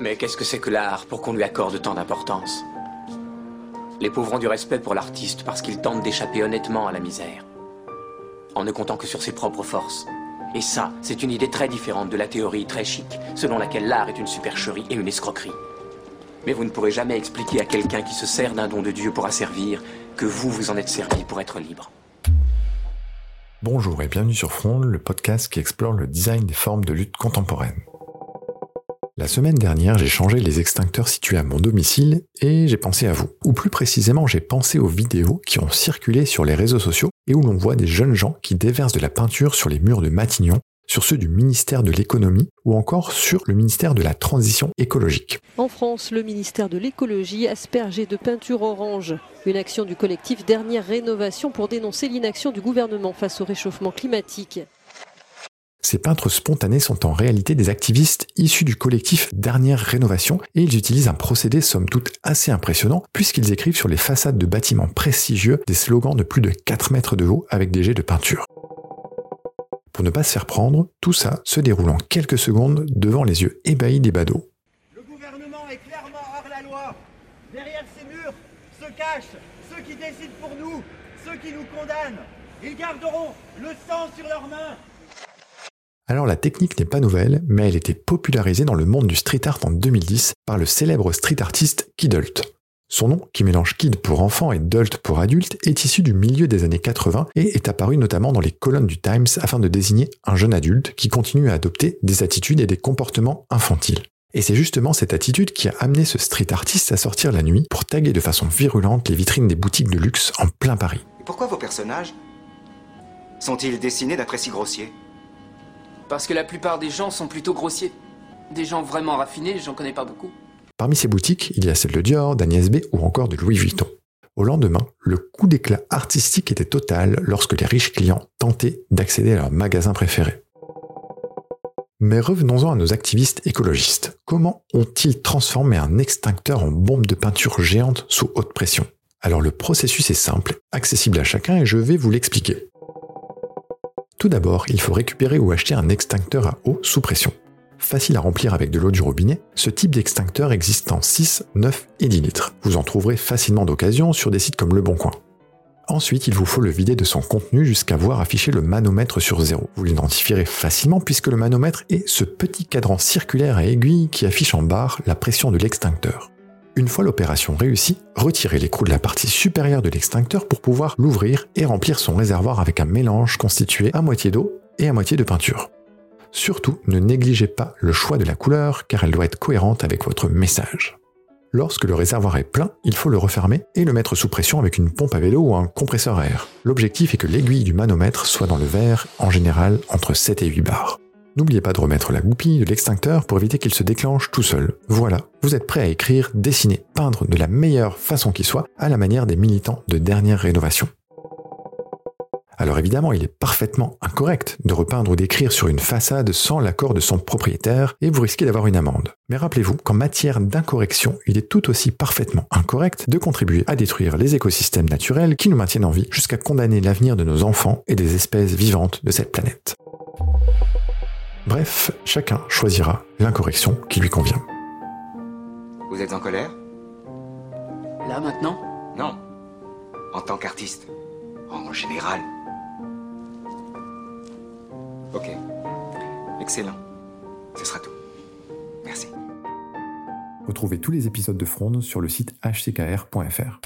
Mais qu'est-ce que c'est que l'art pour qu'on lui accorde tant d'importance? Les pauvres ont du respect pour l'artiste parce qu'il tente d'échapper honnêtement à la misère, en ne comptant que sur ses propres forces. Et ça, c'est une idée très différente de la théorie très chic, selon laquelle l'art est une supercherie et une escroquerie. Mais vous ne pourrez jamais expliquer à quelqu'un qui se sert d'un don de Dieu pour asservir que vous vous en êtes servi pour être libre. Bonjour et bienvenue sur Front, le podcast qui explore le design des formes de lutte contemporaine. La semaine dernière, j'ai changé les extincteurs situés à mon domicile et j'ai pensé à vous. Ou plus précisément, j'ai pensé aux vidéos qui ont circulé sur les réseaux sociaux et où l'on voit des jeunes gens qui déversent de la peinture sur les murs de Matignon sur ceux du ministère de l'économie ou encore sur le ministère de la transition écologique. En France, le ministère de l'écologie aspergé de peinture orange. Une action du collectif Dernière Rénovation pour dénoncer l'inaction du gouvernement face au réchauffement climatique. Ces peintres spontanés sont en réalité des activistes issus du collectif Dernière Rénovation et ils utilisent un procédé somme toute assez impressionnant puisqu'ils écrivent sur les façades de bâtiments prestigieux des slogans de plus de 4 mètres de haut avec des jets de peinture. Pour ne pas se faire prendre, tout ça se déroule en quelques secondes devant les yeux ébahis des badauds. Le gouvernement est clairement hors la loi. Derrière ces murs se cachent ceux qui décident pour nous, ceux qui nous condamnent. Ils garderont le sang sur leurs mains. Alors la technique n'est pas nouvelle, mais elle était popularisée dans le monde du street art en 2010 par le célèbre street artiste Kidult. Son nom, qui mélange kid pour enfant et dult pour adulte, est issu du milieu des années 80 et est apparu notamment dans les colonnes du Times afin de désigner un jeune adulte qui continue à adopter des attitudes et des comportements infantiles. Et c'est justement cette attitude qui a amené ce street artiste à sortir la nuit pour taguer de façon virulente les vitrines des boutiques de luxe en plein Paris. pourquoi vos personnages sont-ils dessinés d'après si grossiers Parce que la plupart des gens sont plutôt grossiers. Des gens vraiment raffinés, j'en connais pas beaucoup. Parmi ces boutiques, il y a celle de Dior, d'Agnès B ou encore de Louis Vuitton. Au lendemain, le coup d'éclat artistique était total lorsque les riches clients tentaient d'accéder à leur magasin préféré. Mais revenons-en à nos activistes écologistes. Comment ont-ils transformé un extincteur en bombe de peinture géante sous haute pression? Alors le processus est simple, accessible à chacun et je vais vous l'expliquer. Tout d'abord, il faut récupérer ou acheter un extincteur à eau sous pression facile à remplir avec de l'eau du robinet, ce type d'extincteur existe en 6, 9 et 10 litres. Vous en trouverez facilement d'occasion sur des sites comme Le Bon Coin. Ensuite, il vous faut le vider de son contenu jusqu'à voir afficher le manomètre sur zéro. Vous l'identifierez facilement puisque le manomètre est ce petit cadran circulaire à aiguille qui affiche en barre la pression de l'extincteur. Une fois l'opération réussie, retirez l'écrou de la partie supérieure de l'extincteur pour pouvoir l'ouvrir et remplir son réservoir avec un mélange constitué à moitié d'eau et à moitié de peinture. Surtout, ne négligez pas le choix de la couleur car elle doit être cohérente avec votre message. Lorsque le réservoir est plein, il faut le refermer et le mettre sous pression avec une pompe à vélo ou un compresseur air. L'objectif est que l'aiguille du manomètre soit dans le verre, en général entre 7 et 8 bars. N'oubliez pas de remettre la goupille de l'extincteur pour éviter qu'il se déclenche tout seul. Voilà, vous êtes prêt à écrire, dessiner, peindre de la meilleure façon qui soit, à la manière des militants de dernière rénovation. Alors évidemment, il est parfaitement incorrect de repeindre ou d'écrire sur une façade sans l'accord de son propriétaire et vous risquez d'avoir une amende. Mais rappelez-vous qu'en matière d'incorrection, il est tout aussi parfaitement incorrect de contribuer à détruire les écosystèmes naturels qui nous maintiennent en vie jusqu'à condamner l'avenir de nos enfants et des espèces vivantes de cette planète. Bref, chacun choisira l'incorrection qui lui convient. Vous êtes en colère? Là maintenant? Non. En tant qu'artiste. En général. Ok. Excellent. Ce sera tout. Merci. Retrouvez tous les épisodes de Fronde sur le site hckr.fr.